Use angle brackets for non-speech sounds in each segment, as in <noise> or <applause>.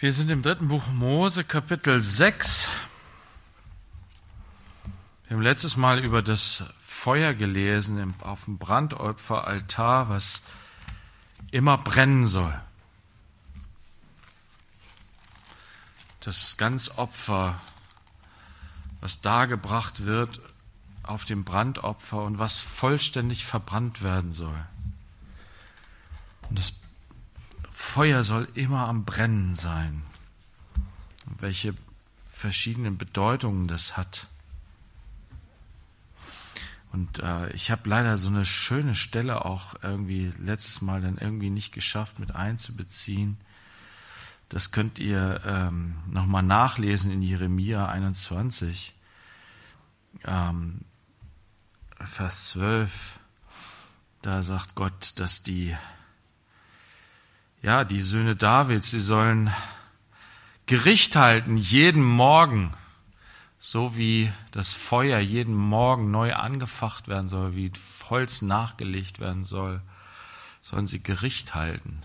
Wir sind im dritten Buch Mose, Kapitel 6. Wir haben letztes Mal über das Feuer gelesen auf dem Brandopferaltar, was immer brennen soll. Das Ganzopfer, was dargebracht wird auf dem Brandopfer und was vollständig verbrannt werden soll. Und das Feuer soll immer am Brennen sein. Und welche verschiedenen Bedeutungen das hat. Und äh, ich habe leider so eine schöne Stelle auch irgendwie letztes Mal dann irgendwie nicht geschafft mit einzubeziehen. Das könnt ihr ähm, nochmal nachlesen in Jeremia 21, ähm, Vers 12. Da sagt Gott, dass die ja, die Söhne Davids, sie sollen Gericht halten jeden Morgen, so wie das Feuer jeden Morgen neu angefacht werden soll, wie Holz nachgelegt werden soll, sollen sie Gericht halten.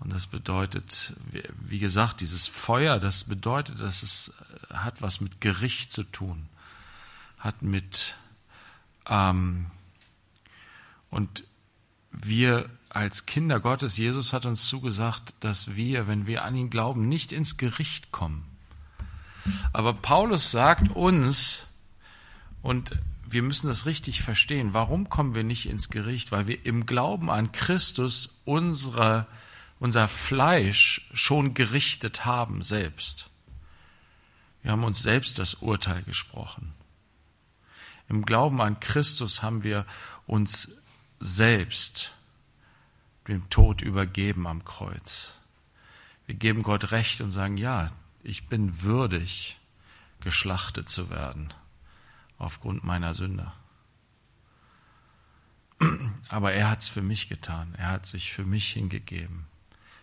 Und das bedeutet, wie gesagt, dieses Feuer, das bedeutet, dass es hat was mit Gericht zu tun, hat mit ähm, und wir als Kinder Gottes, Jesus hat uns zugesagt, dass wir, wenn wir an ihn glauben, nicht ins Gericht kommen. Aber Paulus sagt uns, und wir müssen das richtig verstehen, warum kommen wir nicht ins Gericht? Weil wir im Glauben an Christus unsere, unser Fleisch schon gerichtet haben selbst. Wir haben uns selbst das Urteil gesprochen. Im Glauben an Christus haben wir uns selbst dem Tod übergeben am Kreuz. Wir geben Gott recht und sagen, ja, ich bin würdig, geschlachtet zu werden aufgrund meiner Sünde. Aber er hat es für mich getan. Er hat sich für mich hingegeben.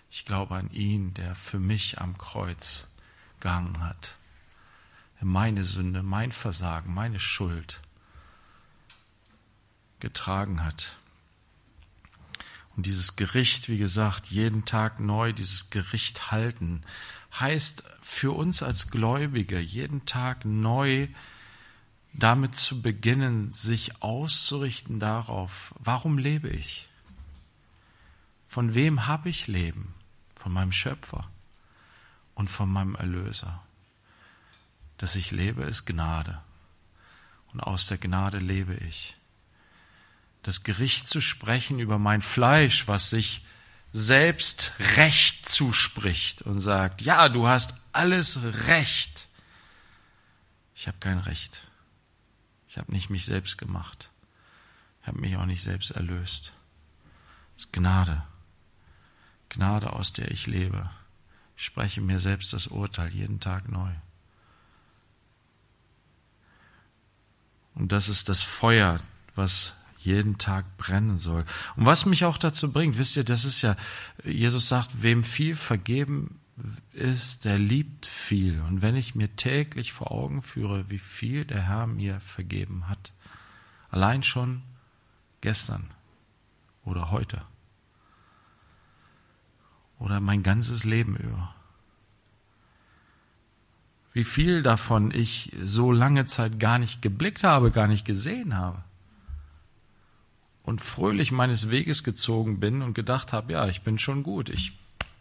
Ich glaube an ihn, der für mich am Kreuz gehangen hat. Meine Sünde, mein Versagen, meine Schuld getragen hat. Und dieses Gericht, wie gesagt, jeden Tag neu, dieses Gericht halten, heißt für uns als Gläubige jeden Tag neu damit zu beginnen, sich auszurichten darauf, warum lebe ich? Von wem habe ich Leben? Von meinem Schöpfer und von meinem Erlöser. Dass ich lebe, ist Gnade. Und aus der Gnade lebe ich das Gericht zu sprechen über mein Fleisch, was sich selbst Recht zuspricht und sagt, ja, du hast alles Recht. Ich habe kein Recht. Ich habe nicht mich selbst gemacht. Ich habe mich auch nicht selbst erlöst. Es ist Gnade. Gnade, aus der ich lebe. Ich spreche mir selbst das Urteil jeden Tag neu. Und das ist das Feuer, was jeden Tag brennen soll. Und was mich auch dazu bringt, wisst ihr, das ist ja, Jesus sagt, wem viel vergeben ist, der liebt viel. Und wenn ich mir täglich vor Augen führe, wie viel der Herr mir vergeben hat, allein schon gestern oder heute oder mein ganzes Leben über, wie viel davon ich so lange Zeit gar nicht geblickt habe, gar nicht gesehen habe und fröhlich meines Weges gezogen bin und gedacht habe, ja, ich bin schon gut, ich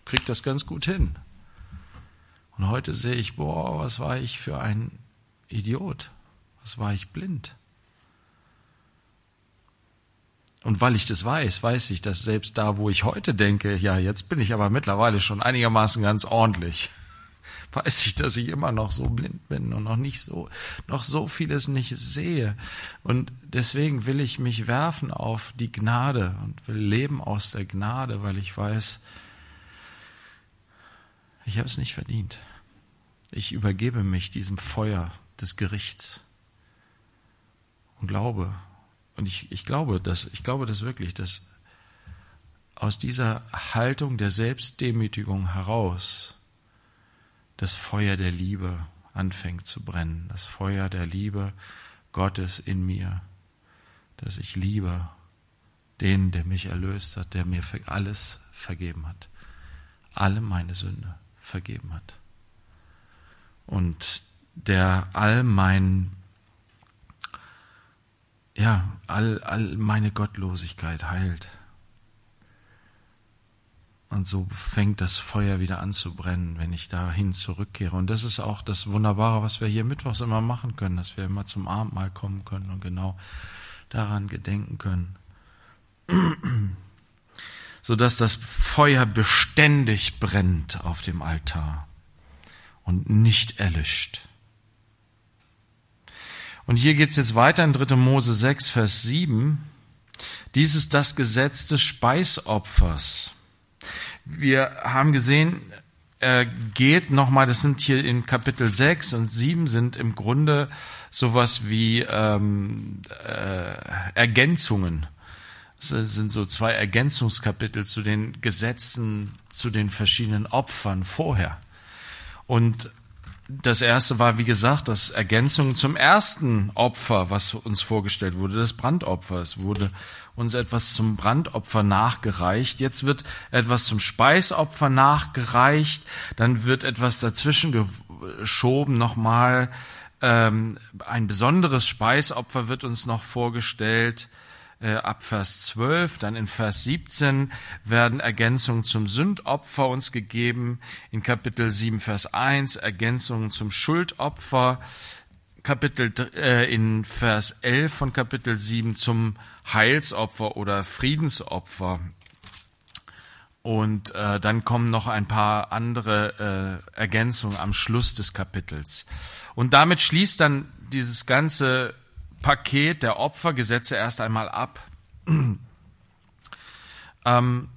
krieg das ganz gut hin. Und heute sehe ich, boah, was war ich für ein Idiot? Was war ich blind? Und weil ich das weiß, weiß ich, dass selbst da, wo ich heute denke, ja, jetzt bin ich aber mittlerweile schon einigermaßen ganz ordentlich, weiß ich, dass ich immer noch so blind bin und noch nicht so, noch so vieles nicht sehe. Und deswegen will ich mich werfen auf die Gnade und will leben aus der Gnade, weil ich weiß, ich habe es nicht verdient. Ich übergebe mich diesem Feuer des Gerichts und glaube, und ich, ich glaube, dass, ich glaube das wirklich, dass aus dieser Haltung der Selbstdemütigung heraus das Feuer der Liebe anfängt zu brennen, das Feuer der Liebe Gottes in mir, dass ich liebe den, der mich erlöst hat, der mir alles vergeben hat, alle meine Sünde vergeben hat. Und der all mein, ja, all, all meine Gottlosigkeit heilt. Und so fängt das Feuer wieder an zu brennen, wenn ich dahin zurückkehre. Und das ist auch das Wunderbare, was wir hier mittwochs immer machen können, dass wir immer zum Abendmahl kommen können und genau daran gedenken können. <clears throat> Sodass das Feuer beständig brennt auf dem Altar und nicht erlischt. Und hier geht's jetzt weiter in 3. Mose 6, Vers 7. Dies ist das Gesetz des Speisopfers. Wir haben gesehen, er geht nochmal, das sind hier in Kapitel 6 und 7 sind im Grunde sowas wie ähm, äh, Ergänzungen. Das sind so zwei Ergänzungskapitel zu den Gesetzen, zu den verschiedenen Opfern vorher. Und das erste war, wie gesagt, das Ergänzung zum ersten Opfer, was uns vorgestellt wurde, das Brandopfer. Es wurde uns etwas zum Brandopfer nachgereicht. Jetzt wird etwas zum Speisopfer nachgereicht. Dann wird etwas dazwischen geschoben nochmal. Ähm, ein besonderes Speisopfer wird uns noch vorgestellt äh, ab Vers 12, dann in Vers 17 werden Ergänzungen zum Sündopfer uns gegeben, in Kapitel 7, Vers 1 Ergänzungen zum Schuldopfer, Kapitel äh, in Vers 11 von Kapitel 7 zum Heilsopfer oder Friedensopfer. Und äh, dann kommen noch ein paar andere äh, Ergänzungen am Schluss des Kapitels. Und damit schließt dann dieses ganze Paket der Opfergesetze erst einmal ab. <clears throat> ähm,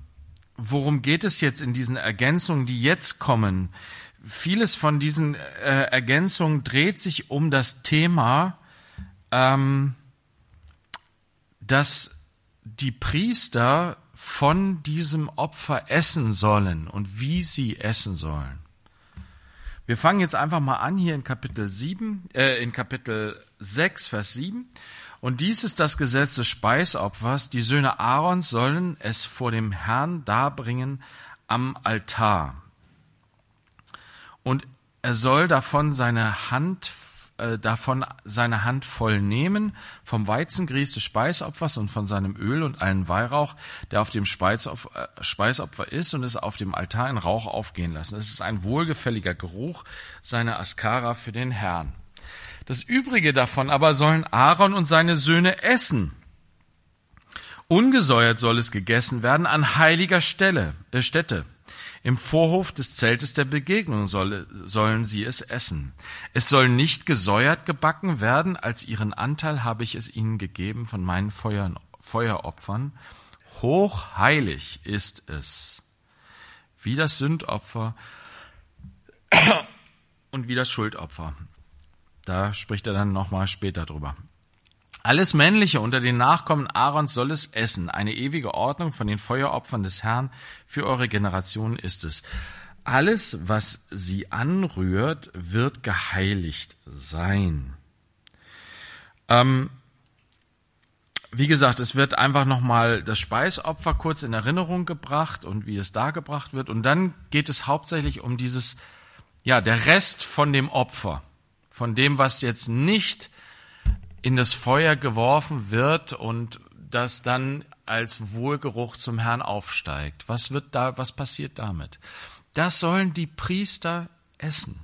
worum geht es jetzt in diesen Ergänzungen, die jetzt kommen? Vieles von diesen äh, Ergänzungen dreht sich um das Thema, ähm, dass die Priester von diesem Opfer essen sollen und wie sie essen sollen. Wir fangen jetzt einfach mal an hier in Kapitel 7, äh, in Kapitel 6, Vers 7. Und dies ist das Gesetz des Speisopfers. Die Söhne Aarons sollen es vor dem Herrn darbringen am Altar. Und er soll davon seine Hand äh, davon seine Hand voll nehmen, vom Weizengrieß des Speisopfers und von seinem Öl und allen Weihrauch, der auf dem Speisopfer, äh, Speisopfer ist, und es auf dem Altar in Rauch aufgehen lassen. Es ist ein wohlgefälliger Geruch seiner Askara für den Herrn. Das Übrige davon aber sollen Aaron und seine Söhne essen. Ungesäuert soll es gegessen werden an heiliger Stelle, äh, Stätte. Im Vorhof des Zeltes der Begegnung soll, sollen sie es essen. Es soll nicht gesäuert gebacken werden, als ihren Anteil habe ich es ihnen gegeben von meinen Feuern, Feueropfern. Hochheilig ist es, wie das Sündopfer und wie das Schuldopfer. Da spricht er dann nochmal später drüber. Alles Männliche unter den Nachkommen Aarons soll es essen. Eine ewige Ordnung von den Feueropfern des Herrn für eure Generationen ist es. Alles, was sie anrührt, wird geheiligt sein. Ähm, wie gesagt, es wird einfach nochmal das Speisopfer kurz in Erinnerung gebracht und wie es dargebracht wird. Und dann geht es hauptsächlich um dieses, ja, der Rest von dem Opfer, von dem, was jetzt nicht in das Feuer geworfen wird und das dann als Wohlgeruch zum Herrn aufsteigt. Was wird da, was passiert damit? Das sollen die Priester essen.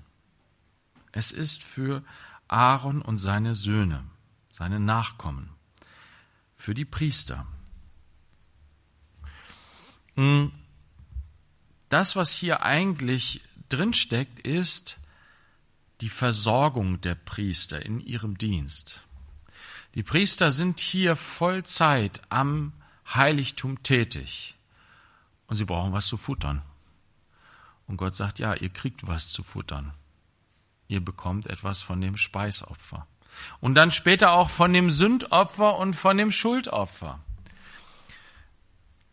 Es ist für Aaron und seine Söhne, seine Nachkommen, für die Priester. Hm. Das, was hier eigentlich drinsteckt, ist die Versorgung der Priester in ihrem Dienst. Die Priester sind hier Vollzeit am Heiligtum tätig und sie brauchen was zu futtern. Und Gott sagt, ja, ihr kriegt was zu futtern. Ihr bekommt etwas von dem Speisopfer. Und dann später auch von dem Sündopfer und von dem Schuldopfer.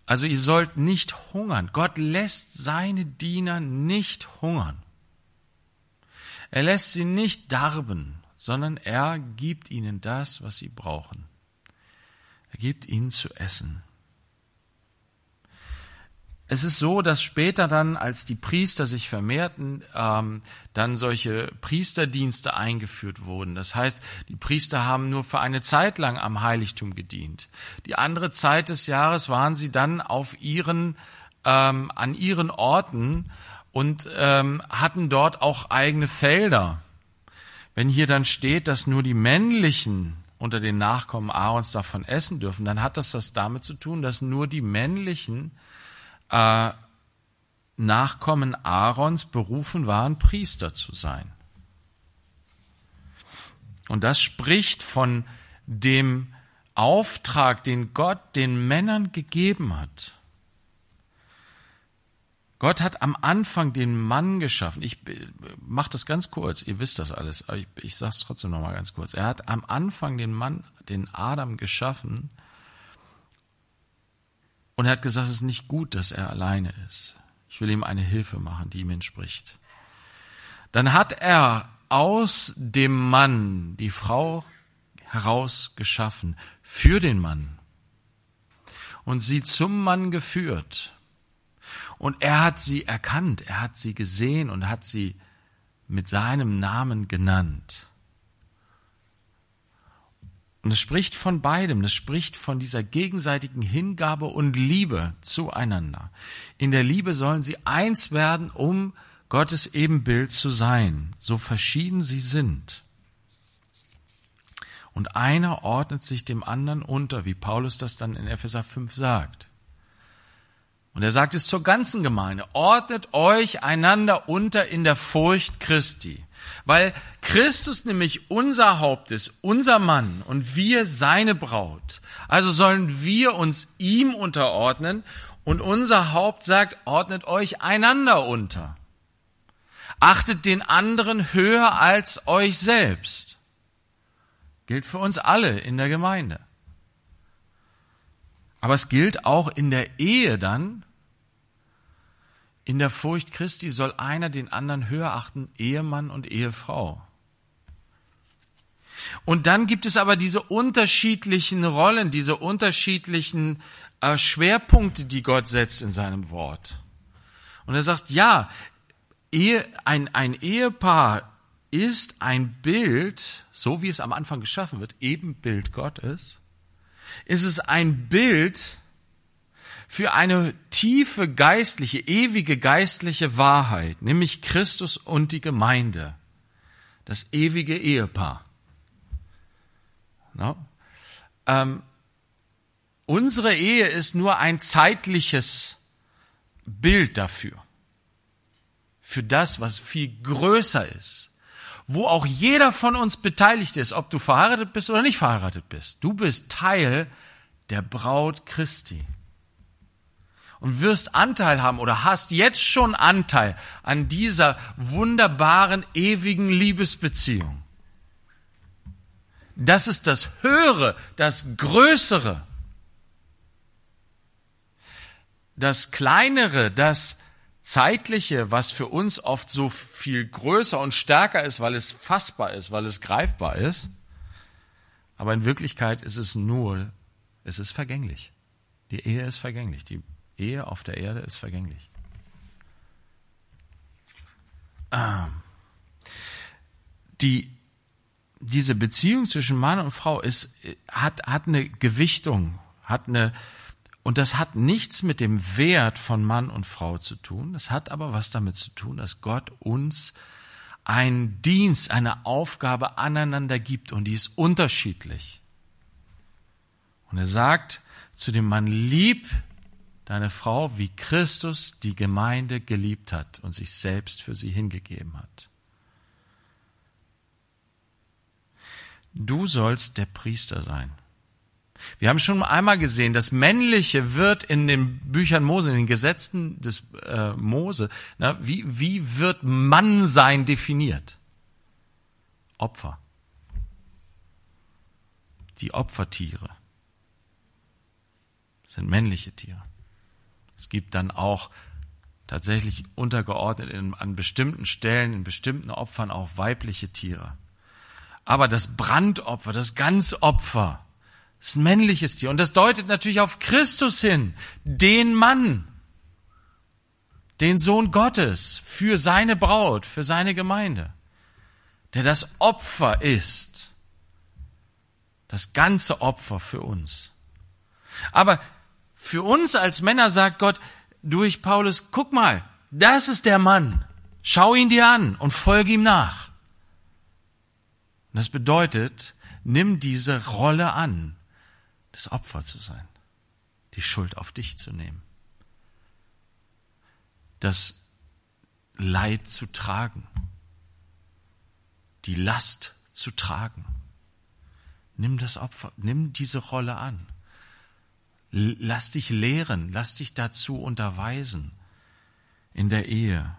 Also ihr sollt nicht hungern. Gott lässt seine Diener nicht hungern. Er lässt sie nicht darben sondern er gibt ihnen das, was sie brauchen. Er gibt ihnen zu essen. es ist so, dass später dann, als die Priester sich vermehrten, ähm, dann solche Priesterdienste eingeführt wurden. Das heißt, die Priester haben nur für eine Zeit lang am Heiligtum gedient. Die andere Zeit des Jahres waren sie dann auf ihren, ähm, an ihren Orten und ähm, hatten dort auch eigene Felder. Wenn hier dann steht, dass nur die männlichen unter den Nachkommen Aarons davon essen dürfen, dann hat das das damit zu tun, dass nur die männlichen äh, Nachkommen Aarons berufen waren, Priester zu sein. Und das spricht von dem Auftrag, den Gott den Männern gegeben hat. Gott hat am Anfang den Mann geschaffen. Ich mache das ganz kurz, ihr wisst das alles, aber ich, ich sage es trotzdem nochmal ganz kurz. Er hat am Anfang den Mann, den Adam geschaffen und er hat gesagt, es ist nicht gut, dass er alleine ist. Ich will ihm eine Hilfe machen, die ihm entspricht. Dann hat er aus dem Mann die Frau heraus geschaffen für den Mann und sie zum Mann geführt. Und er hat sie erkannt, er hat sie gesehen und hat sie mit seinem Namen genannt. Und es spricht von beidem, es spricht von dieser gegenseitigen Hingabe und Liebe zueinander. In der Liebe sollen sie eins werden, um Gottes Ebenbild zu sein, so verschieden sie sind. Und einer ordnet sich dem anderen unter, wie Paulus das dann in Epheser 5 sagt. Und er sagt es zur ganzen Gemeinde, ordnet euch einander unter in der Furcht Christi. Weil Christus nämlich unser Haupt ist, unser Mann und wir seine Braut. Also sollen wir uns ihm unterordnen und unser Haupt sagt, ordnet euch einander unter. Achtet den anderen höher als euch selbst. Gilt für uns alle in der Gemeinde. Aber es gilt auch in der Ehe dann, in der Furcht Christi soll einer den anderen höher achten, Ehemann und Ehefrau. Und dann gibt es aber diese unterschiedlichen Rollen, diese unterschiedlichen äh, Schwerpunkte, die Gott setzt in seinem Wort. Und er sagt, ja, Ehe, ein, ein Ehepaar ist ein Bild, so wie es am Anfang geschaffen wird, Ebenbild Gottes, ist es ein Bild für eine tiefe geistliche, ewige geistliche Wahrheit, nämlich Christus und die Gemeinde, das ewige Ehepaar. No? Ähm, unsere Ehe ist nur ein zeitliches Bild dafür, für das, was viel größer ist, wo auch jeder von uns beteiligt ist, ob du verheiratet bist oder nicht verheiratet bist. Du bist Teil der Braut Christi und wirst Anteil haben oder hast jetzt schon Anteil an dieser wunderbaren, ewigen Liebesbeziehung. Das ist das Höhere, das Größere. Das Kleinere, das Zeitliche, was für uns oft so viel größer und stärker ist, weil es fassbar ist, weil es greifbar ist. Aber in Wirklichkeit ist es nur, es ist vergänglich. Die Ehe ist vergänglich. Die Ehe auf der Erde ist vergänglich. Ähm, die, diese Beziehung zwischen Mann und Frau ist, hat, hat eine Gewichtung, hat eine, und das hat nichts mit dem Wert von Mann und Frau zu tun. Das hat aber was damit zu tun, dass Gott uns einen Dienst, eine Aufgabe aneinander gibt und die ist unterschiedlich. Und er sagt zu dem Mann, lieb deine Frau, wie Christus die Gemeinde geliebt hat und sich selbst für sie hingegeben hat. Du sollst der Priester sein. Wir haben schon einmal gesehen, das Männliche wird in den Büchern Mose, in den Gesetzen des äh, Mose, na, wie, wie wird Mannsein definiert? Opfer. Die Opfertiere sind männliche Tiere. Es gibt dann auch tatsächlich untergeordnet in, an bestimmten Stellen, in bestimmten Opfern auch weibliche Tiere. Aber das Brandopfer, das Ganzopfer, ist ein männliches Tier. Und das deutet natürlich auf Christus hin, den Mann. den Sohn Gottes für seine Braut, für seine Gemeinde, der das Opfer ist, das ganze Opfer für uns. Aber für uns als Männer sagt Gott durch Paulus, guck mal, das ist der Mann, schau ihn dir an und folge ihm nach. das bedeutet, nimm diese Rolle an, das Opfer zu sein, die Schuld auf dich zu nehmen das Leid zu tragen, die Last zu tragen. Nimm das Opfer, nimm diese Rolle an. Lass dich lehren, lass dich dazu unterweisen in der Ehe.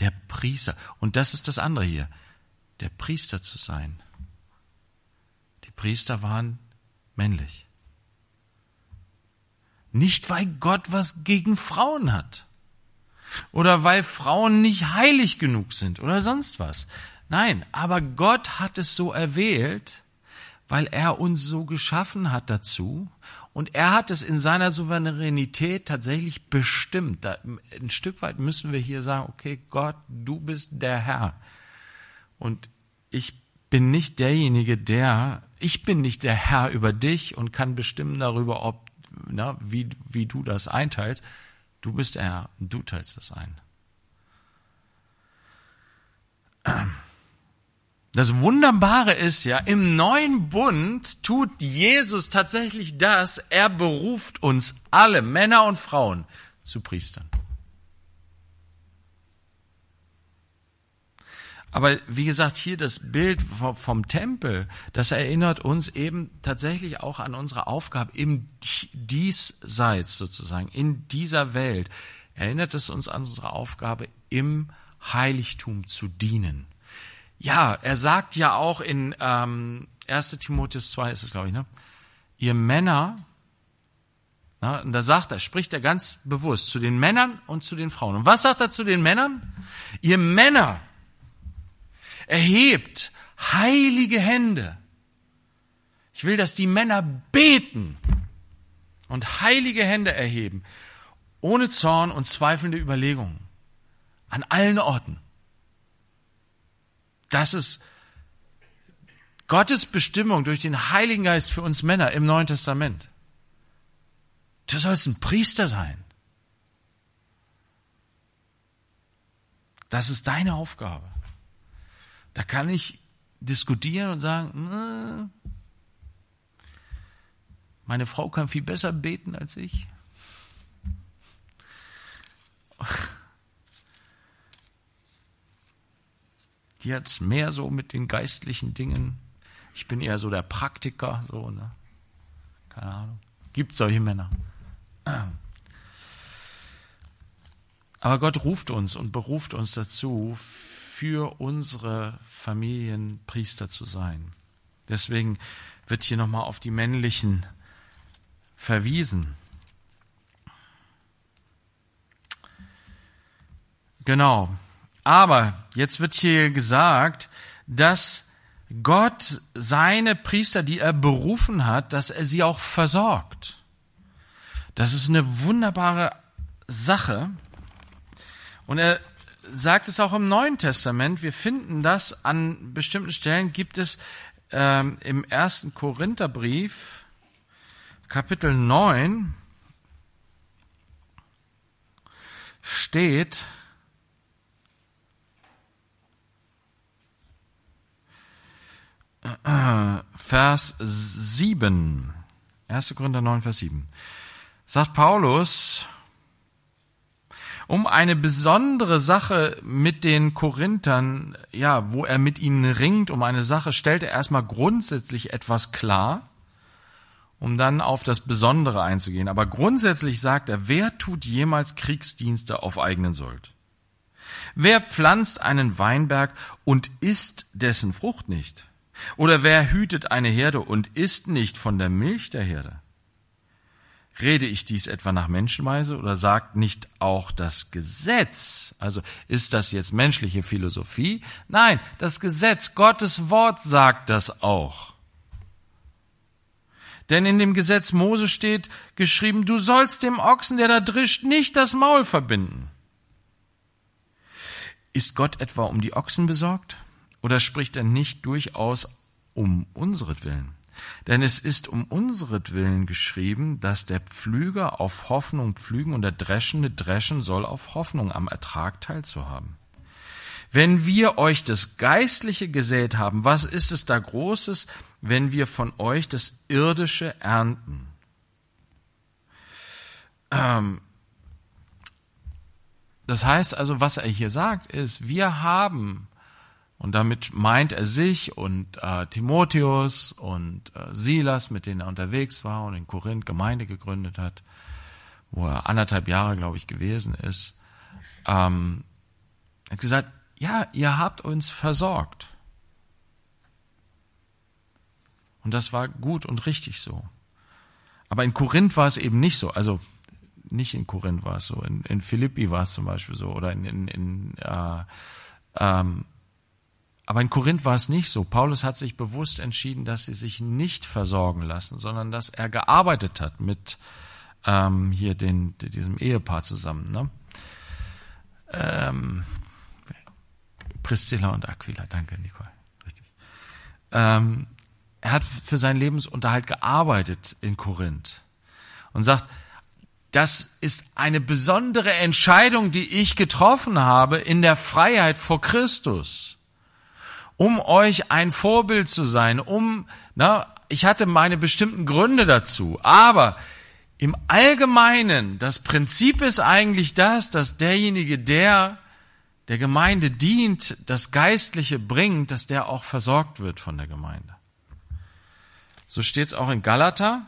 Der Priester, und das ist das andere hier, der Priester zu sein. Die Priester waren männlich. Nicht weil Gott was gegen Frauen hat oder weil Frauen nicht heilig genug sind oder sonst was. Nein, aber Gott hat es so erwählt, weil er uns so geschaffen hat dazu und er hat es in seiner Souveränität tatsächlich bestimmt. Ein Stück weit müssen wir hier sagen, okay, Gott, du bist der Herr. Und ich bin nicht derjenige, der, ich bin nicht der Herr über dich und kann bestimmen darüber, ob, na, wie, wie du das einteilst, Du bist er und du teilst es ein. Das Wunderbare ist ja, im neuen Bund tut Jesus tatsächlich das, er beruft uns alle, Männer und Frauen, zu Priestern. Aber wie gesagt, hier das Bild vom Tempel, das erinnert uns eben tatsächlich auch an unsere Aufgabe im Diesseits sozusagen, in dieser Welt. Erinnert es uns an unsere Aufgabe im Heiligtum zu dienen. Ja, er sagt ja auch in ähm, 1 Timotheus 2 ist es, glaube ich, ne? Ihr Männer, na, und da sagt er, spricht er ganz bewusst zu den Männern und zu den Frauen. Und was sagt er zu den Männern? Ihr Männer, erhebt heilige Hände. Ich will, dass die Männer beten und heilige Hände erheben, ohne Zorn und zweifelnde Überlegungen, an allen Orten. Das ist Gottes Bestimmung durch den Heiligen Geist für uns Männer im Neuen Testament. Du sollst ein Priester sein. Das ist deine Aufgabe. Da kann ich diskutieren und sagen, meine Frau kann viel besser beten als ich. Die hat mehr so mit den geistlichen Dingen. Ich bin eher so der Praktiker, so, ne? Keine Ahnung. Gibt solche Männer. Aber Gott ruft uns und beruft uns dazu, für unsere Familien Priester zu sein. Deswegen wird hier nochmal auf die männlichen verwiesen. Genau. Aber jetzt wird hier gesagt, dass Gott seine Priester, die er berufen hat, dass er sie auch versorgt. Das ist eine wunderbare Sache. Und er sagt es auch im Neuen Testament. Wir finden das an bestimmten Stellen, gibt es ähm, im ersten Korintherbrief, Kapitel 9, steht, äh, Vers 7, 1. Korinther 9, Vers 7, sagt Paulus, um eine besondere Sache mit den Korinthern, ja, wo er mit ihnen ringt, um eine Sache, stellt er erstmal grundsätzlich etwas klar, um dann auf das Besondere einzugehen. Aber grundsätzlich sagt er, wer tut jemals Kriegsdienste auf eigenen Sold? Wer pflanzt einen Weinberg und isst dessen Frucht nicht? Oder wer hütet eine Herde und isst nicht von der Milch der Herde? Rede ich dies etwa nach Menschenweise oder sagt nicht auch das Gesetz? Also ist das jetzt menschliche Philosophie? Nein, das Gesetz, Gottes Wort sagt das auch. Denn in dem Gesetz Mose steht geschrieben, du sollst dem Ochsen, der da drischt, nicht das Maul verbinden. Ist Gott etwa um die Ochsen besorgt? Oder spricht er nicht durchaus um unseretwillen? Denn es ist um unseretwillen geschrieben, dass der Pflüger auf Hoffnung pflügen und der Dreschende dreschen soll auf Hoffnung am Ertrag teilzuhaben. Wenn wir euch das Geistliche gesät haben, was ist es da Großes, wenn wir von euch das Irdische ernten? Ähm, das heißt also, was er hier sagt, ist, wir haben, und damit meint er sich und äh, Timotheus und äh, Silas, mit denen er unterwegs war und in Korinth Gemeinde gegründet hat, wo er anderthalb Jahre, glaube ich, gewesen ist, ähm, hat gesagt, ja, ihr habt uns versorgt. Und das war gut und richtig so. Aber in Korinth war es eben nicht so. Also nicht in Korinth war es so, in, in Philippi war es zum Beispiel so oder in, in, in äh, ähm, aber in Korinth war es nicht so. Paulus hat sich bewusst entschieden, dass sie sich nicht versorgen lassen, sondern dass er gearbeitet hat mit ähm, hier den, diesem Ehepaar zusammen. Ne? Ähm, Priscilla und Aquila, danke Nicole. Richtig. Ähm, er hat für seinen Lebensunterhalt gearbeitet in Korinth und sagt, das ist eine besondere Entscheidung, die ich getroffen habe in der Freiheit vor Christus, um euch ein Vorbild zu sein, um, na, ich hatte meine bestimmten Gründe dazu, aber im Allgemeinen, das Prinzip ist eigentlich das, dass derjenige, der der Gemeinde dient, das Geistliche bringt, dass der auch versorgt wird von der Gemeinde. So steht es auch in Galater,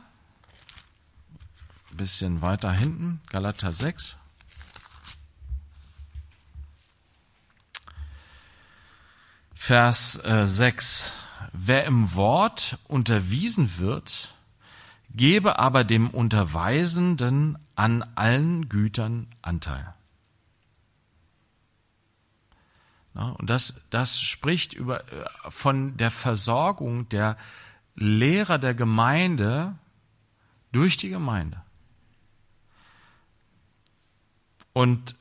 bisschen weiter hinten, Galater 6. Vers äh, 6. Wer im Wort unterwiesen wird, gebe aber dem Unterweisenden an allen Gütern Anteil. Und das, das spricht über, äh, von der Versorgung der Lehrer der Gemeinde durch die Gemeinde. Und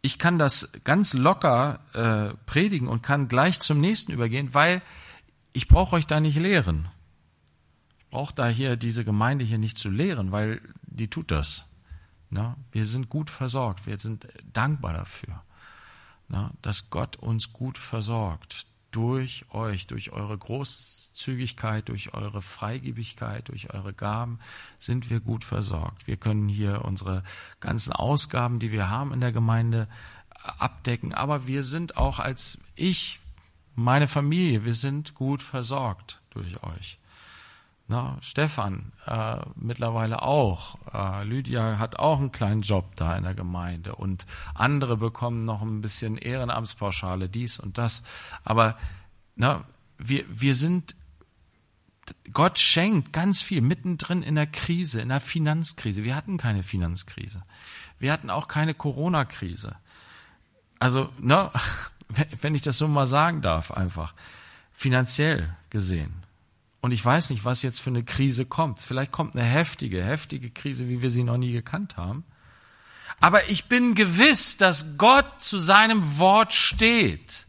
ich kann das ganz locker äh, predigen und kann gleich zum nächsten übergehen, weil ich brauche euch da nicht lehren. Ich brauche da hier diese Gemeinde hier nicht zu lehren, weil die tut das. Na, wir sind gut versorgt, wir sind dankbar dafür, na, dass Gott uns gut versorgt durch euch, durch eure Großzügigkeit, durch eure Freigebigkeit, durch eure Gaben sind wir gut versorgt. Wir können hier unsere ganzen Ausgaben, die wir haben in der Gemeinde, abdecken. Aber wir sind auch als ich, meine Familie, wir sind gut versorgt durch euch. Na, Stefan äh, mittlerweile auch. Äh, Lydia hat auch einen kleinen Job da in der Gemeinde und andere bekommen noch ein bisschen Ehrenamtspauschale, dies und das. Aber na, wir, wir sind, Gott schenkt ganz viel mittendrin in der Krise, in der Finanzkrise. Wir hatten keine Finanzkrise. Wir hatten auch keine Corona-Krise. Also, ne, <laughs> wenn ich das so mal sagen darf, einfach finanziell gesehen und ich weiß nicht, was jetzt für eine Krise kommt. Vielleicht kommt eine heftige, heftige Krise, wie wir sie noch nie gekannt haben. Aber ich bin gewiss, dass Gott zu seinem Wort steht.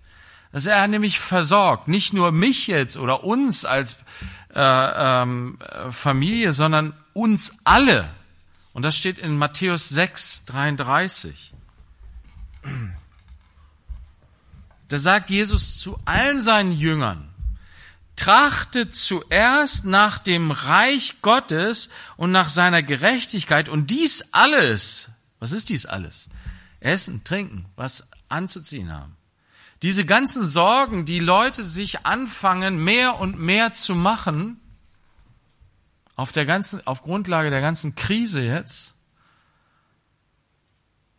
Dass er nämlich versorgt. Nicht nur mich jetzt oder uns als äh, ähm, Familie, sondern uns alle. Und das steht in Matthäus 6, 33. Da sagt Jesus zu allen seinen Jüngern, trachtet zuerst nach dem Reich Gottes und nach seiner Gerechtigkeit und dies alles, was ist dies alles? Essen, trinken, was anzuziehen haben. Diese ganzen Sorgen, die Leute sich anfangen, mehr und mehr zu machen, auf der ganzen, auf Grundlage der ganzen Krise jetzt,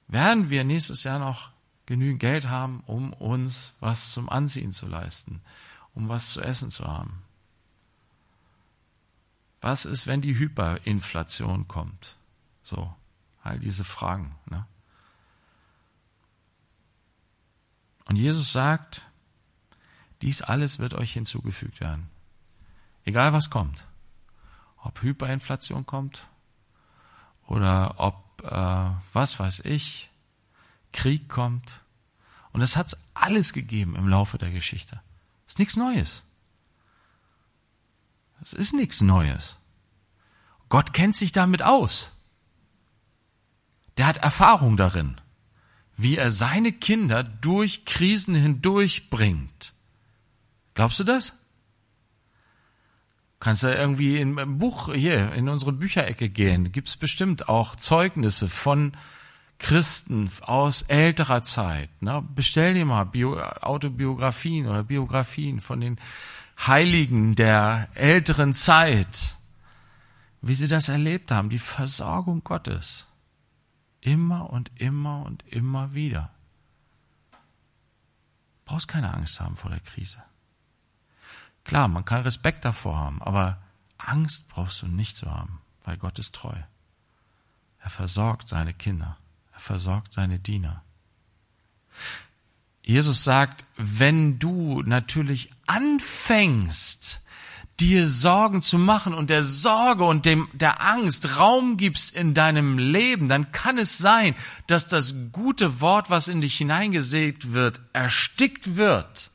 werden wir nächstes Jahr noch genügend Geld haben, um uns was zum Anziehen zu leisten um was zu essen zu haben? Was ist, wenn die Hyperinflation kommt? So, all diese Fragen. Ne? Und Jesus sagt, dies alles wird euch hinzugefügt werden. Egal was kommt. Ob Hyperinflation kommt oder ob, äh, was weiß ich, Krieg kommt, Und das hat's alles gegeben im Laufe der Geschichte. Das ist nichts Neues. Das ist nichts Neues. Gott kennt sich damit aus. Der hat Erfahrung darin, wie er seine Kinder durch Krisen hindurchbringt. Glaubst du das? Kannst du irgendwie im Buch hier in unsere Bücherecke gehen, gibt's bestimmt auch Zeugnisse von Christen aus älterer Zeit. Ne? Bestell dir mal Bio Autobiografien oder Biografien von den Heiligen der älteren Zeit, wie sie das erlebt haben, die Versorgung Gottes. Immer und immer und immer wieder. Brauchst keine Angst haben vor der Krise. Klar, man kann Respekt davor haben, aber Angst brauchst du nicht zu haben, weil Gott ist treu. Er versorgt seine Kinder, er versorgt seine Diener. Jesus sagt, wenn du natürlich anfängst, dir Sorgen zu machen und der Sorge und dem, der Angst Raum gibst in deinem Leben, dann kann es sein, dass das gute Wort, was in dich hineingesät wird, erstickt wird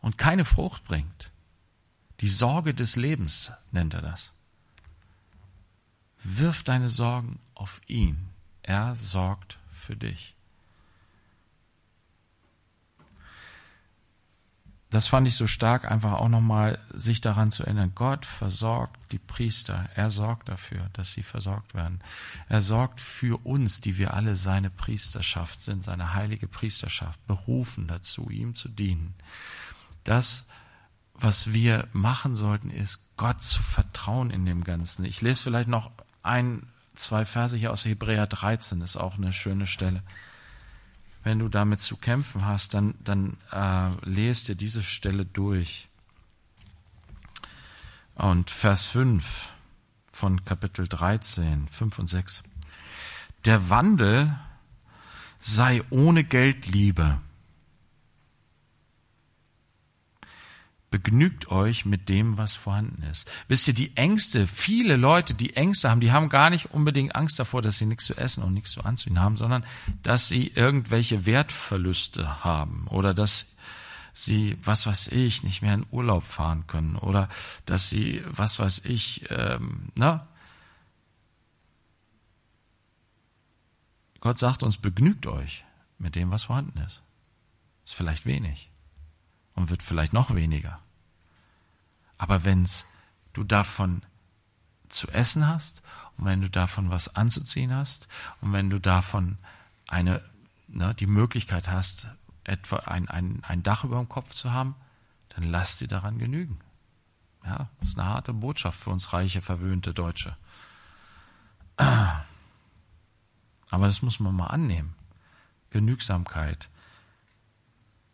und keine Frucht bringt. Die Sorge des Lebens nennt er das. Wirf deine Sorgen auf ihn. Er sorgt für dich. Das fand ich so stark, einfach auch nochmal sich daran zu erinnern. Gott versorgt die Priester. Er sorgt dafür, dass sie versorgt werden. Er sorgt für uns, die wir alle seine Priesterschaft sind, seine heilige Priesterschaft, berufen dazu, ihm zu dienen. Das, was wir machen sollten, ist, Gott zu vertrauen in dem Ganzen. Ich lese vielleicht noch ein, zwei Verse hier aus Hebräer 13, ist auch eine schöne Stelle wenn du damit zu kämpfen hast, dann, dann äh, lest dir diese Stelle durch. Und Vers 5 von Kapitel 13, 5 und 6. Der Wandel sei ohne Geldliebe Begnügt euch mit dem, was vorhanden ist. Wisst ihr, die Ängste, viele Leute, die Ängste haben, die haben gar nicht unbedingt Angst davor, dass sie nichts zu essen und nichts zu anziehen haben, sondern dass sie irgendwelche Wertverluste haben oder dass sie, was weiß ich, nicht mehr in Urlaub fahren können oder dass sie, was weiß ich, ähm, ne? Gott sagt uns, begnügt euch mit dem, was vorhanden ist. Ist vielleicht wenig und wird vielleicht noch weniger. Aber wenn's du davon zu essen hast und wenn du davon was anzuziehen hast und wenn du davon eine, ne, die Möglichkeit hast, etwa ein, ein, ein Dach über dem Kopf zu haben, dann lass dir daran genügen. Ja, das ist eine harte Botschaft für uns reiche, verwöhnte Deutsche. Aber das muss man mal annehmen. Genügsamkeit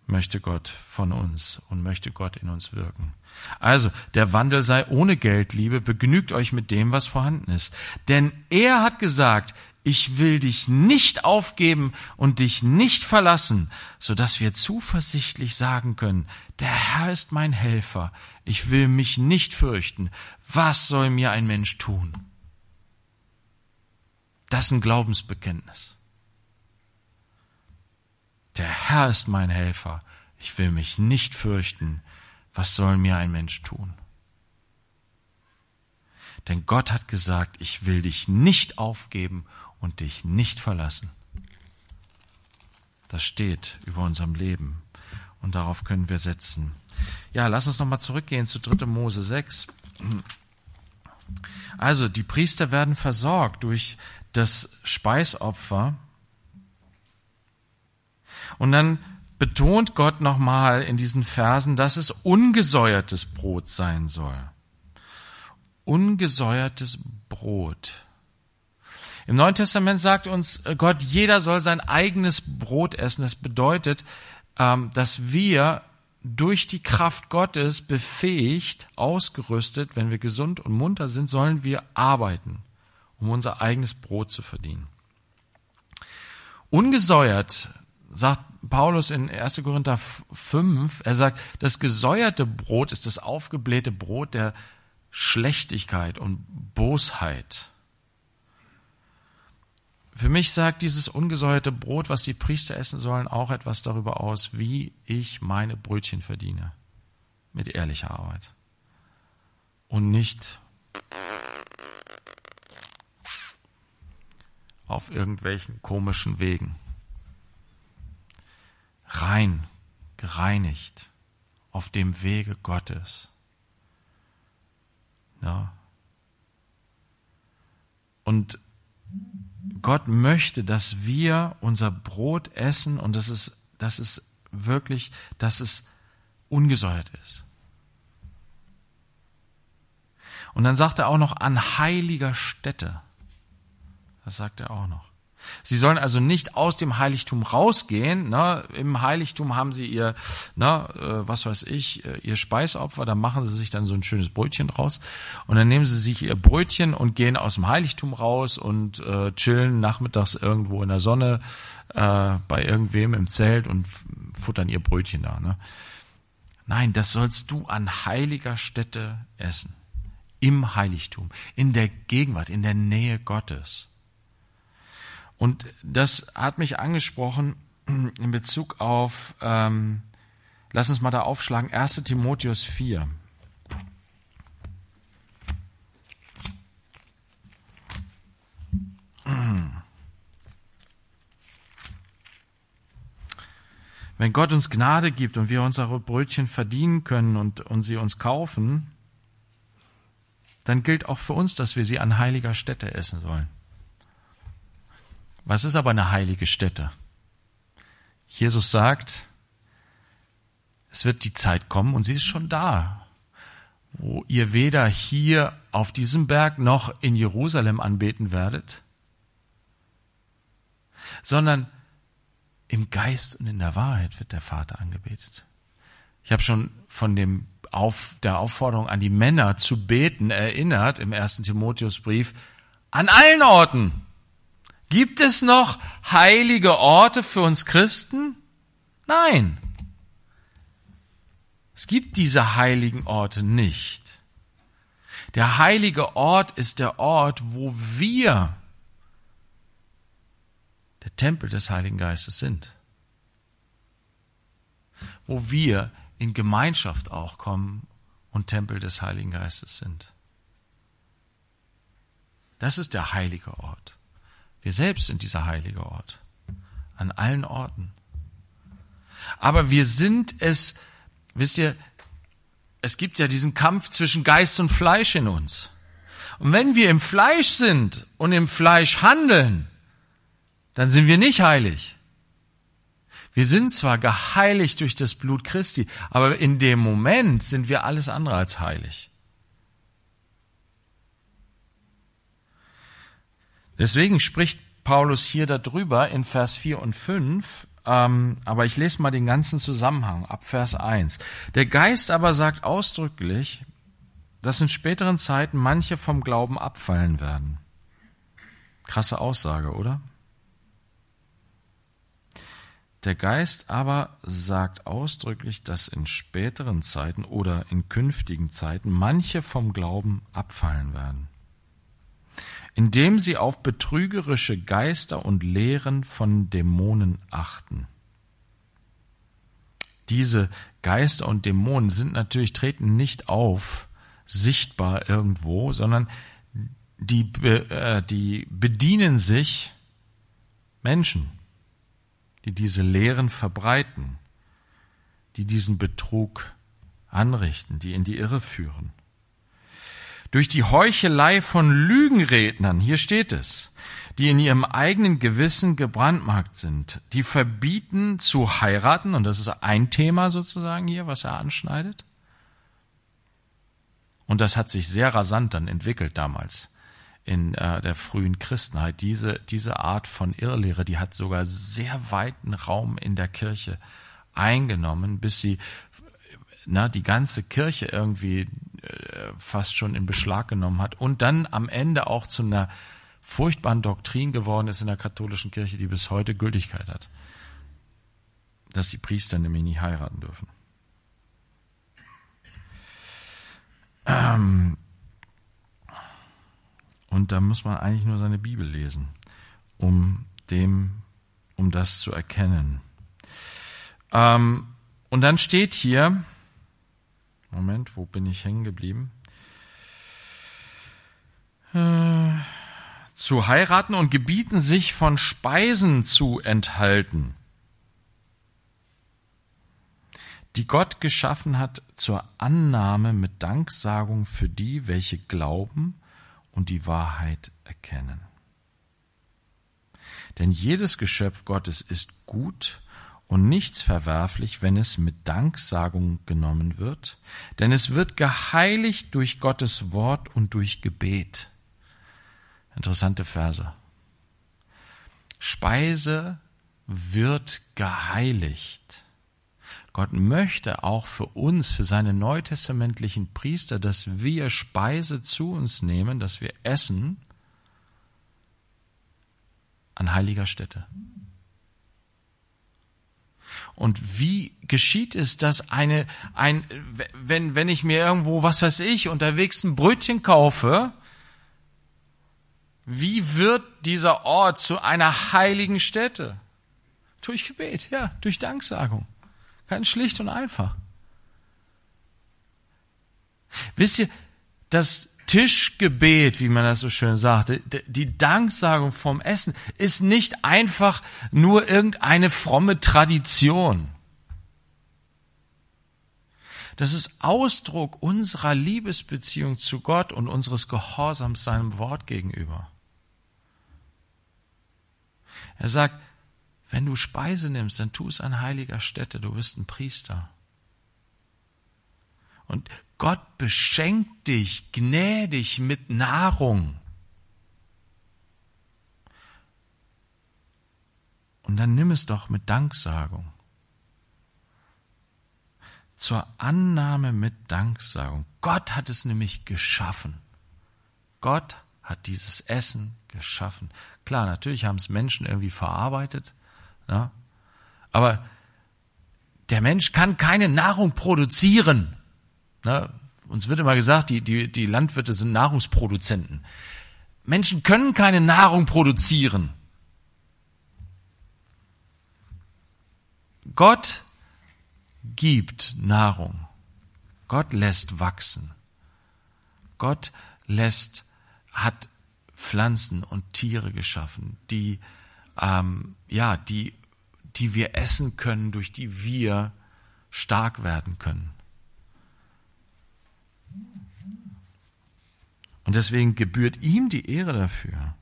möchte Gott von uns und möchte Gott in uns wirken. Also, der Wandel sei ohne Geldliebe, begnügt euch mit dem, was vorhanden ist. Denn er hat gesagt, ich will dich nicht aufgeben und dich nicht verlassen, so dass wir zuversichtlich sagen können, der Herr ist mein Helfer, ich will mich nicht fürchten, was soll mir ein Mensch tun? Das ist ein Glaubensbekenntnis. Der Herr ist mein Helfer. Ich will mich nicht fürchten. Was soll mir ein Mensch tun? Denn Gott hat gesagt, ich will dich nicht aufgeben und dich nicht verlassen. Das steht über unserem Leben und darauf können wir setzen. Ja, lass uns nochmal zurückgehen zu 3. Mose 6. Also, die Priester werden versorgt durch das Speisopfer und dann betont Gott nochmal in diesen Versen, dass es ungesäuertes Brot sein soll. Ungesäuertes Brot. Im Neuen Testament sagt uns Gott, jeder soll sein eigenes Brot essen. Das bedeutet, ähm, dass wir durch die Kraft Gottes befähigt, ausgerüstet, wenn wir gesund und munter sind, sollen wir arbeiten, um unser eigenes Brot zu verdienen. Ungesäuert sagt Paulus in 1. Korinther 5, er sagt, das gesäuerte Brot ist das aufgeblähte Brot der Schlechtigkeit und Bosheit. für mich sagt dieses ungesäuerte Brot, was die Priester essen sollen, auch etwas darüber aus, wie ich meine Brötchen verdiene. Mit ehrlicher Arbeit. Und nicht auf irgendwelchen komischen Wegen. Rein, gereinigt, auf dem Wege Gottes. Ja. Und Gott möchte, dass wir unser Brot essen und das ist, das ist wirklich, dass es ungesäuert ist. Und dann sagt er auch noch an heiliger Stätte. Das sagt er auch noch. Sie sollen also nicht aus dem Heiligtum rausgehen. Ne? Im Heiligtum haben sie ihr, ne, äh, was weiß ich, äh, ihr Speisopfer. Da machen sie sich dann so ein schönes Brötchen draus. Und dann nehmen sie sich ihr Brötchen und gehen aus dem Heiligtum raus und äh, chillen nachmittags irgendwo in der Sonne äh, bei irgendwem im Zelt und futtern ihr Brötchen da. Ne? Nein, das sollst du an heiliger Stätte essen. Im Heiligtum, in der Gegenwart, in der Nähe Gottes. Und das hat mich angesprochen <clears throat> in Bezug auf, ähm, lass uns mal da aufschlagen, 1 Timotheus 4. <clears throat> Wenn Gott uns Gnade gibt und wir unsere Brötchen verdienen können und, und sie uns kaufen, dann gilt auch für uns, dass wir sie an heiliger Stätte essen sollen. Was ist aber eine heilige Stätte? Jesus sagt, es wird die Zeit kommen und sie ist schon da, wo ihr weder hier auf diesem Berg noch in Jerusalem anbeten werdet, sondern im Geist und in der Wahrheit wird der Vater angebetet. Ich habe schon von dem auf, der Aufforderung an die Männer zu beten erinnert im ersten Timotheusbrief an allen Orten. Gibt es noch heilige Orte für uns Christen? Nein. Es gibt diese heiligen Orte nicht. Der heilige Ort ist der Ort, wo wir der Tempel des Heiligen Geistes sind. Wo wir in Gemeinschaft auch kommen und Tempel des Heiligen Geistes sind. Das ist der heilige Ort. Wir selbst sind dieser heilige Ort. An allen Orten. Aber wir sind es, wisst ihr, es gibt ja diesen Kampf zwischen Geist und Fleisch in uns. Und wenn wir im Fleisch sind und im Fleisch handeln, dann sind wir nicht heilig. Wir sind zwar geheiligt durch das Blut Christi, aber in dem Moment sind wir alles andere als heilig. Deswegen spricht Paulus hier darüber in Vers 4 und 5, ähm, aber ich lese mal den ganzen Zusammenhang ab Vers 1. Der Geist aber sagt ausdrücklich, dass in späteren Zeiten manche vom Glauben abfallen werden. Krasse Aussage, oder? Der Geist aber sagt ausdrücklich, dass in späteren Zeiten oder in künftigen Zeiten manche vom Glauben abfallen werden indem sie auf betrügerische Geister und Lehren von Dämonen achten. Diese Geister und Dämonen sind natürlich, treten nicht auf, sichtbar irgendwo, sondern die, äh, die bedienen sich Menschen, die diese Lehren verbreiten, die diesen Betrug anrichten, die in die Irre führen durch die Heuchelei von Lügenrednern, hier steht es, die in ihrem eigenen Gewissen gebrandmarkt sind, die verbieten zu heiraten, und das ist ein Thema sozusagen hier, was er anschneidet. Und das hat sich sehr rasant dann entwickelt damals in äh, der frühen Christenheit. Diese, diese Art von Irrlehre, die hat sogar sehr weiten Raum in der Kirche eingenommen, bis sie na, die ganze Kirche irgendwie äh, fast schon in Beschlag genommen hat und dann am Ende auch zu einer furchtbaren Doktrin geworden ist in der katholischen Kirche, die bis heute Gültigkeit hat. Dass die Priester nämlich nie heiraten dürfen. Ähm und da muss man eigentlich nur seine Bibel lesen. um dem, um das zu erkennen. Ähm, und dann steht hier, Moment, wo bin ich hängen geblieben? Äh, zu heiraten und gebieten sich von Speisen zu enthalten, die Gott geschaffen hat zur Annahme mit Danksagung für die, welche glauben und die Wahrheit erkennen. Denn jedes Geschöpf Gottes ist gut und nichts verwerflich, wenn es mit Danksagung genommen wird, denn es wird geheiligt durch Gottes Wort und durch Gebet. Interessante Verse. Speise wird geheiligt. Gott möchte auch für uns, für seine neutestamentlichen Priester, dass wir Speise zu uns nehmen, dass wir essen an heiliger Stätte. Und wie geschieht es, dass eine, ein, wenn, wenn ich mir irgendwo, was weiß ich, unterwegs ein Brötchen kaufe, wie wird dieser Ort zu einer heiligen Stätte? Durch Gebet, ja, durch Danksagung. Ganz schlicht und einfach. Wisst ihr, das Tischgebet, wie man das so schön sagt, die Danksagung vom Essen ist nicht einfach nur irgendeine fromme Tradition. Das ist Ausdruck unserer Liebesbeziehung zu Gott und unseres Gehorsams seinem Wort gegenüber. Er sagt, wenn du Speise nimmst, dann tu es an heiliger Stätte, du bist ein Priester. Und Gott beschenkt dich gnädig mit Nahrung. Und dann nimm es doch mit Danksagung. Zur Annahme mit Danksagung. Gott hat es nämlich geschaffen. Gott hat dieses Essen geschaffen. Klar, natürlich haben es Menschen irgendwie verarbeitet, ja, aber der Mensch kann keine Nahrung produzieren. Ne? Uns wird immer gesagt, die, die, die Landwirte sind Nahrungsproduzenten. Menschen können keine Nahrung produzieren. Gott gibt Nahrung. Gott lässt wachsen. Gott lässt, hat Pflanzen und Tiere geschaffen, die, ähm, ja, die, die wir essen können, durch die wir stark werden können. Und deswegen gebührt ihm die Ehre dafür.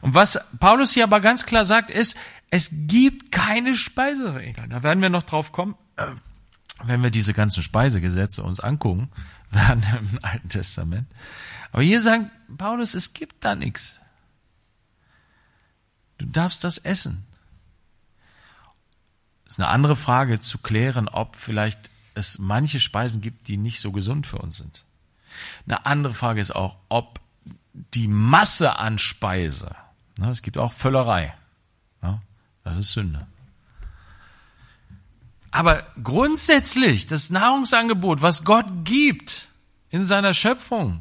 Und was Paulus hier aber ganz klar sagt, ist, es gibt keine Speiseregeln. Da werden wir noch drauf kommen, wenn wir diese ganzen Speisegesetze uns angucken, <laughs> werden im Alten Testament. Aber hier sagt Paulus, es gibt da nichts. Du darfst das essen. Ist eine andere Frage zu klären, ob vielleicht es manche Speisen gibt, die nicht so gesund für uns sind. Eine andere Frage ist auch, ob die Masse an Speise, ne, es gibt auch Völlerei, ne, das ist Sünde. Aber grundsätzlich, das Nahrungsangebot, was Gott gibt in seiner Schöpfung,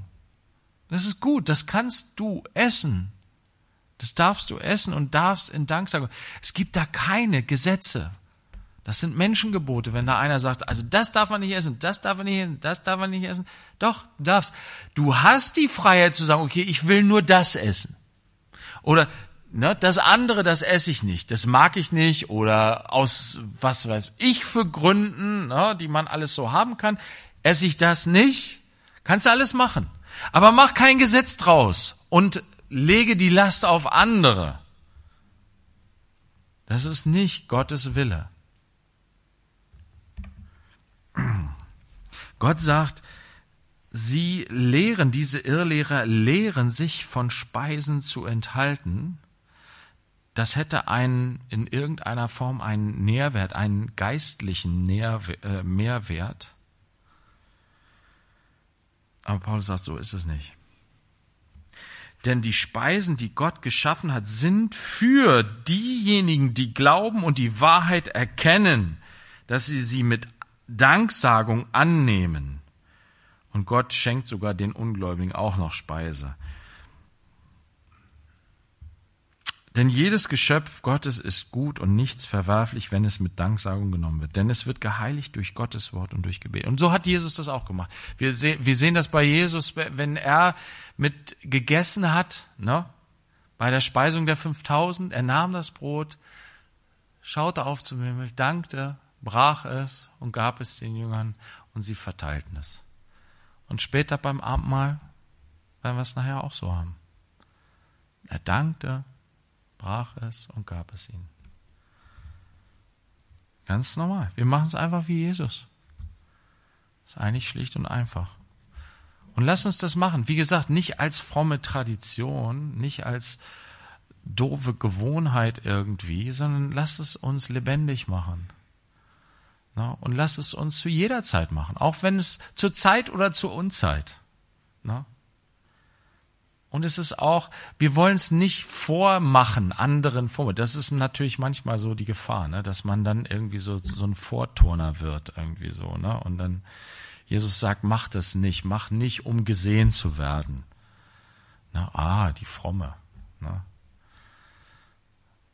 das ist gut, das kannst du essen. Das darfst du essen und darfst in Dank sagen. Es gibt da keine Gesetze. Das sind Menschengebote, wenn da einer sagt, also das darf man nicht essen, das darf man nicht essen, das darf man nicht essen. Doch, du darfst. Du hast die Freiheit zu sagen, okay, ich will nur das essen. Oder ne, das andere, das esse ich nicht, das mag ich nicht oder aus was weiß ich für Gründen, ne, die man alles so haben kann, esse ich das nicht. Kannst du alles machen. Aber mach kein Gesetz draus und lege die Last auf andere. Das ist nicht Gottes Wille. Gott sagt, sie lehren, diese Irrlehrer lehren sich von Speisen zu enthalten. Das hätte einen, in irgendeiner Form einen Nährwert, einen geistlichen äh, Mehrwert. Aber Paulus sagt, so ist es nicht. Denn die Speisen, die Gott geschaffen hat, sind für diejenigen, die glauben und die Wahrheit erkennen, dass sie sie mit Danksagung annehmen. Und Gott schenkt sogar den Ungläubigen auch noch Speise. Denn jedes Geschöpf Gottes ist gut und nichts verwerflich, wenn es mit Danksagung genommen wird. Denn es wird geheiligt durch Gottes Wort und durch Gebet. Und so hat Jesus das auch gemacht. Wir, sehen, wir sehen das bei Jesus, wenn er mit gegessen hat, ne? bei der Speisung der 5000. Er nahm das Brot, schaute auf zum Himmel, dankte, brach es und gab es den Jüngern und sie verteilten es. Und später beim Abendmahl werden wir es nachher auch so haben. Er dankte, brach es und gab es ihnen. Ganz normal. Wir machen es einfach wie Jesus. ist eigentlich schlicht und einfach. Und lass uns das machen. Wie gesagt, nicht als fromme Tradition, nicht als doofe Gewohnheit irgendwie, sondern lass es uns lebendig machen. Na, und lass es uns zu jeder Zeit machen, auch wenn es zur Zeit oder zur Unzeit. Na? Und es ist auch, wir wollen es nicht vormachen, anderen vor. Das ist natürlich manchmal so die Gefahr, ne? dass man dann irgendwie so, so ein Vorturner wird, irgendwie so. Ne? Und dann, Jesus sagt, mach das nicht, mach nicht, um gesehen zu werden. Na, ah, die Fromme. Ne?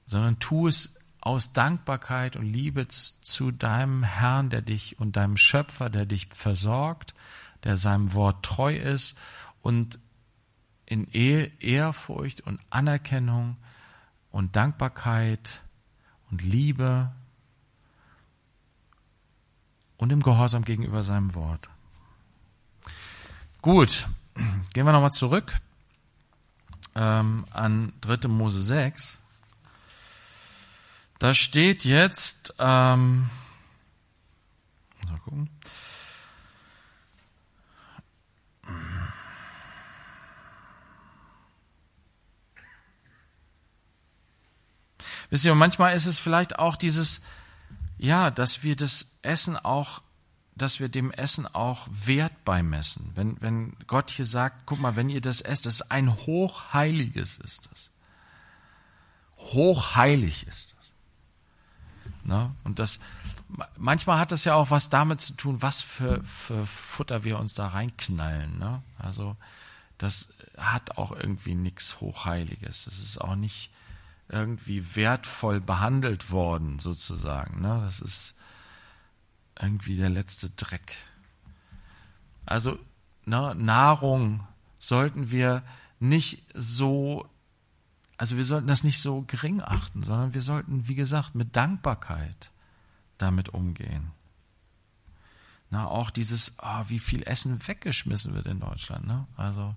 Sondern tu es aus Dankbarkeit und Liebe zu deinem Herrn, der dich und deinem Schöpfer, der dich versorgt, der seinem Wort treu ist und in Ehrfurcht und Anerkennung und Dankbarkeit und Liebe und im Gehorsam gegenüber seinem Wort. Gut, gehen wir nochmal zurück ähm, an 3. Mose 6. Da steht jetzt, ähm, mal gucken, Wisst ihr, manchmal ist es vielleicht auch dieses, ja, dass wir das Essen auch, dass wir dem Essen auch Wert beimessen. Wenn, wenn Gott hier sagt, guck mal, wenn ihr das esst, das ist ein hochheiliges ist das. Hochheilig ist das. Ne? Und das, manchmal hat das ja auch was damit zu tun, was für, für Futter wir uns da reinknallen. Ne? Also, das hat auch irgendwie nichts Hochheiliges. Das ist auch nicht, irgendwie wertvoll behandelt worden, sozusagen. Ne? Das ist irgendwie der letzte Dreck. Also ne, Nahrung sollten wir nicht so, also wir sollten das nicht so gering achten, sondern wir sollten, wie gesagt, mit Dankbarkeit damit umgehen. Na, auch dieses, oh, wie viel Essen weggeschmissen wird in Deutschland. Ne? Also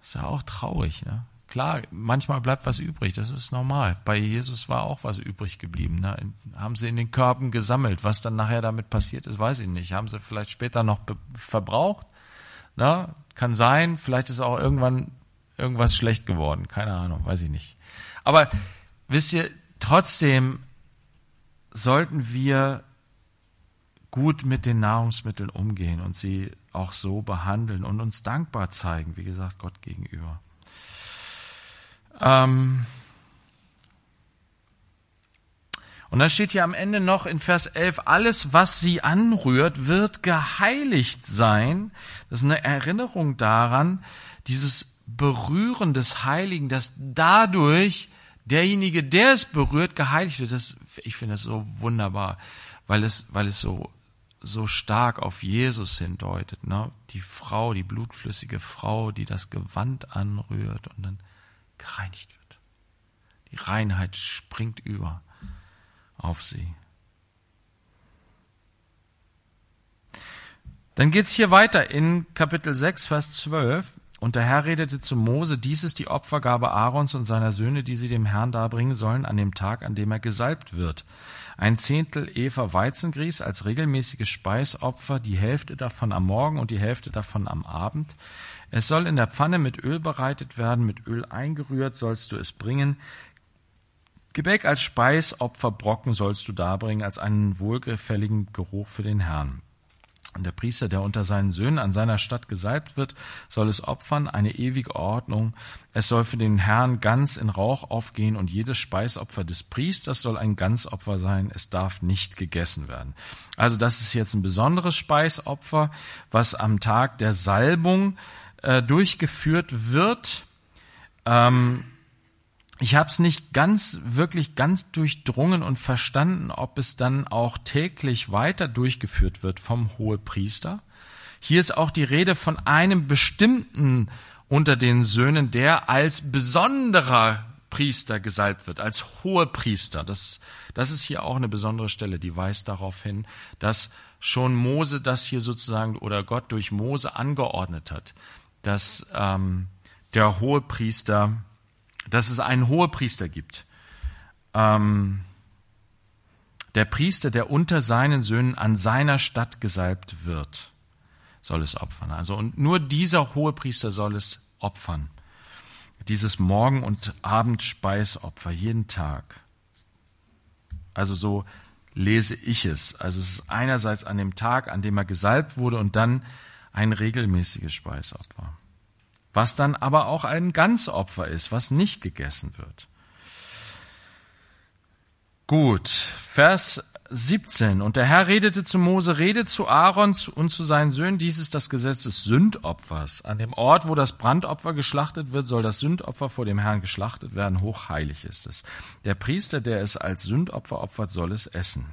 ist ja auch traurig. Ne? Klar, manchmal bleibt was übrig, das ist normal. Bei Jesus war auch was übrig geblieben. Ne? Haben sie in den Körben gesammelt. Was dann nachher damit passiert ist, weiß ich nicht. Haben sie vielleicht später noch verbraucht? Ne? Kann sein. Vielleicht ist auch irgendwann irgendwas schlecht geworden. Keine Ahnung, weiß ich nicht. Aber wisst ihr, trotzdem sollten wir gut mit den Nahrungsmitteln umgehen und sie auch so behandeln und uns dankbar zeigen, wie gesagt, Gott gegenüber. Ähm und dann steht hier am Ende noch in Vers 11, alles, was sie anrührt, wird geheiligt sein. Das ist eine Erinnerung daran, dieses Berühren des Heiligen, dass dadurch derjenige, der es berührt, geheiligt wird. Das, ich finde das so wunderbar, weil es, weil es so, so stark auf Jesus hindeutet. Ne? Die Frau, die blutflüssige Frau, die das Gewand anrührt und dann gereinigt wird. Die Reinheit springt über auf sie. Dann geht's hier weiter in Kapitel 6, Vers 12. Und der Herr redete zu Mose, dies ist die Opfergabe Aarons und seiner Söhne, die sie dem Herrn darbringen sollen an dem Tag, an dem er gesalbt wird. Ein Zehntel Eva Weizengrieß als regelmäßiges Speisopfer, die Hälfte davon am Morgen und die Hälfte davon am Abend. Es soll in der Pfanne mit Öl bereitet werden, mit Öl eingerührt sollst du es bringen. Gebäck als Speisopferbrocken sollst du darbringen, als einen wohlgefälligen Geruch für den Herrn. Und der Priester, der unter seinen Söhnen an seiner Stadt gesalbt wird, soll es opfern, eine ewige Ordnung. Es soll für den Herrn ganz in Rauch aufgehen und jedes Speisopfer des Priesters soll ein Ganzopfer sein. Es darf nicht gegessen werden. Also das ist jetzt ein besonderes Speisopfer, was am Tag der Salbung äh, durchgeführt wird. Ähm, ich habe es nicht ganz, wirklich ganz durchdrungen und verstanden, ob es dann auch täglich weiter durchgeführt wird vom Hohepriester. Hier ist auch die Rede von einem bestimmten unter den Söhnen, der als besonderer Priester gesalbt wird, als Hohepriester. Das, das ist hier auch eine besondere Stelle, die weist darauf hin, dass schon Mose das hier sozusagen oder Gott durch Mose angeordnet hat, dass ähm, der Hohepriester dass es einen Hohepriester gibt. Ähm, der Priester, der unter seinen Söhnen an seiner Stadt gesalbt wird, soll es opfern. Also und nur dieser Hohepriester soll es opfern. Dieses Morgen- und Abendspeiseopfer jeden Tag. Also so lese ich es. Also es ist einerseits an dem Tag, an dem er gesalbt wurde und dann ein regelmäßiges Speisopfer was dann aber auch ein Ganzopfer ist, was nicht gegessen wird. Gut, Vers 17. Und der Herr redete zu Mose, rede zu Aaron und zu seinen Söhnen, dies ist das Gesetz des Sündopfers. An dem Ort, wo das Brandopfer geschlachtet wird, soll das Sündopfer vor dem Herrn geschlachtet werden. Hochheilig ist es. Der Priester, der es als Sündopfer opfert, soll es essen.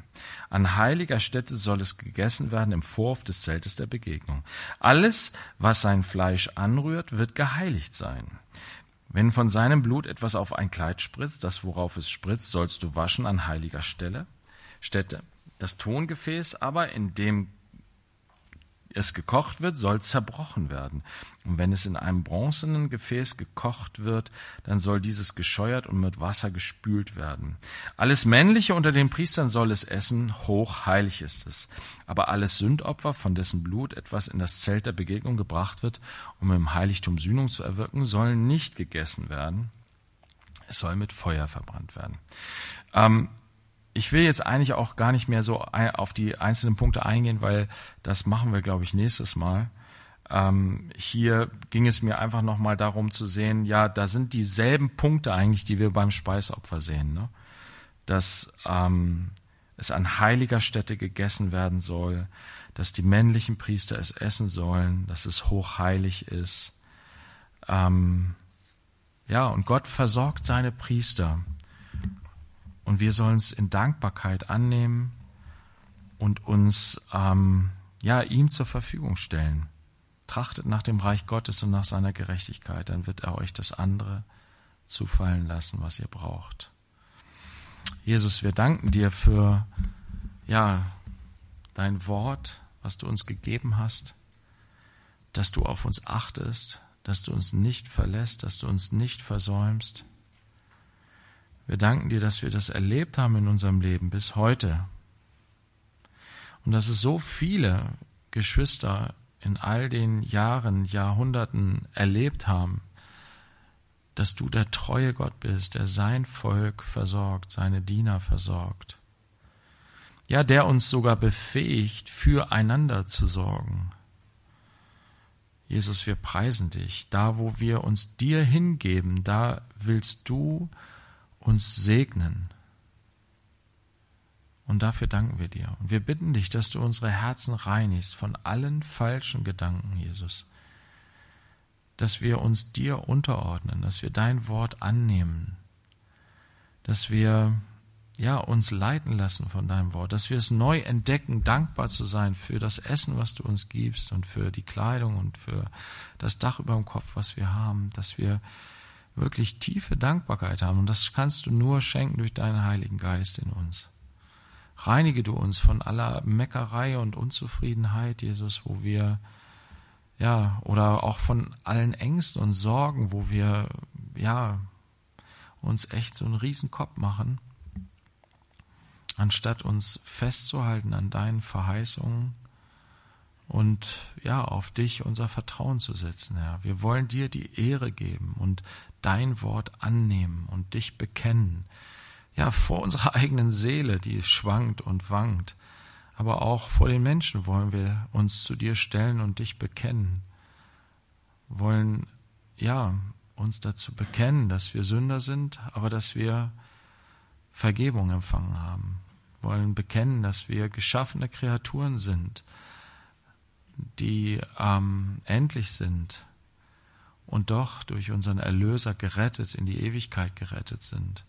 An heiliger Stätte soll es gegessen werden im Vorhof des Zeltes der Begegnung. Alles, was sein Fleisch anrührt, wird geheiligt sein. Wenn von seinem Blut etwas auf ein Kleid spritzt, das worauf es spritzt, sollst du waschen an heiliger Stelle. Stätte. Das Tongefäß aber, in dem es gekocht wird, soll zerbrochen werden. Und wenn es in einem bronzenen Gefäß gekocht wird, dann soll dieses gescheuert und mit Wasser gespült werden. Alles Männliche unter den Priestern soll es essen, hochheilig ist es. Aber alles Sündopfer, von dessen Blut etwas in das Zelt der Begegnung gebracht wird, um im Heiligtum Sühnung zu erwirken, sollen nicht gegessen werden. Es soll mit Feuer verbrannt werden. Ähm, ich will jetzt eigentlich auch gar nicht mehr so auf die einzelnen Punkte eingehen, weil das machen wir, glaube ich, nächstes Mal. Ähm, hier ging es mir einfach nochmal darum zu sehen, ja, da sind dieselben Punkte eigentlich, die wir beim Speisopfer sehen. Ne? Dass ähm, es an heiliger Stätte gegessen werden soll, dass die männlichen Priester es essen sollen, dass es hochheilig ist. Ähm, ja, und Gott versorgt seine Priester und wir sollen es in Dankbarkeit annehmen und uns ähm, ja ihm zur Verfügung stellen. Trachtet nach dem Reich Gottes und nach seiner Gerechtigkeit, dann wird er euch das andere zufallen lassen, was ihr braucht. Jesus, wir danken dir für ja dein Wort, was du uns gegeben hast, dass du auf uns achtest, dass du uns nicht verlässt, dass du uns nicht versäumst. Wir danken dir, dass wir das erlebt haben in unserem Leben bis heute. Und dass es so viele Geschwister in all den Jahren, Jahrhunderten erlebt haben, dass du der treue Gott bist, der sein Volk versorgt, seine Diener versorgt. Ja, der uns sogar befähigt, füreinander zu sorgen. Jesus, wir preisen dich. Da, wo wir uns dir hingeben, da willst du uns segnen. Und dafür danken wir dir. Und wir bitten dich, dass du unsere Herzen reinigst von allen falschen Gedanken, Jesus. Dass wir uns dir unterordnen, dass wir dein Wort annehmen, dass wir ja uns leiten lassen von deinem Wort, dass wir es neu entdecken, dankbar zu sein für das Essen, was du uns gibst und für die Kleidung und für das Dach über dem Kopf, was wir haben, dass wir wirklich tiefe Dankbarkeit haben. Und das kannst du nur schenken durch deinen Heiligen Geist in uns. Reinige du uns von aller Meckerei und Unzufriedenheit, Jesus, wo wir, ja, oder auch von allen Ängsten und Sorgen, wo wir, ja, uns echt so einen Riesenkopf machen, anstatt uns festzuhalten an deinen Verheißungen und ja, auf dich unser Vertrauen zu setzen, Herr. Wir wollen dir die Ehre geben und dein Wort annehmen und dich bekennen. Ja, vor unserer <laughs> eigenen Seele, die schwankt und wankt. Aber auch vor den Menschen wollen wir uns zu dir stellen und dich bekennen. Wollen, ja, uns dazu bekennen, dass wir Sünder sind, aber dass wir Vergebung empfangen haben. Wollen bekennen, dass wir geschaffene Kreaturen sind, die ähm, endlich sind, und doch durch unseren Erlöser gerettet, in die Ewigkeit gerettet sind.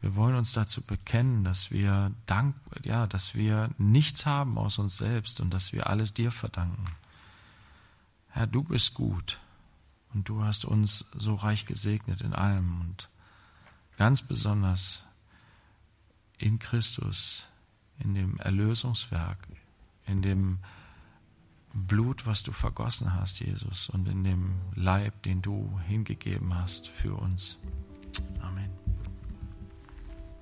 Wir wollen uns dazu bekennen, dass wir dank, ja, dass wir nichts haben aus uns selbst und dass wir alles dir verdanken. Herr, du bist gut und du hast uns so reich gesegnet in allem und ganz besonders in Christus, in dem Erlösungswerk, in dem Blut, was du vergossen hast, Jesus, und in dem Leib, den du hingegeben hast für uns. Amen.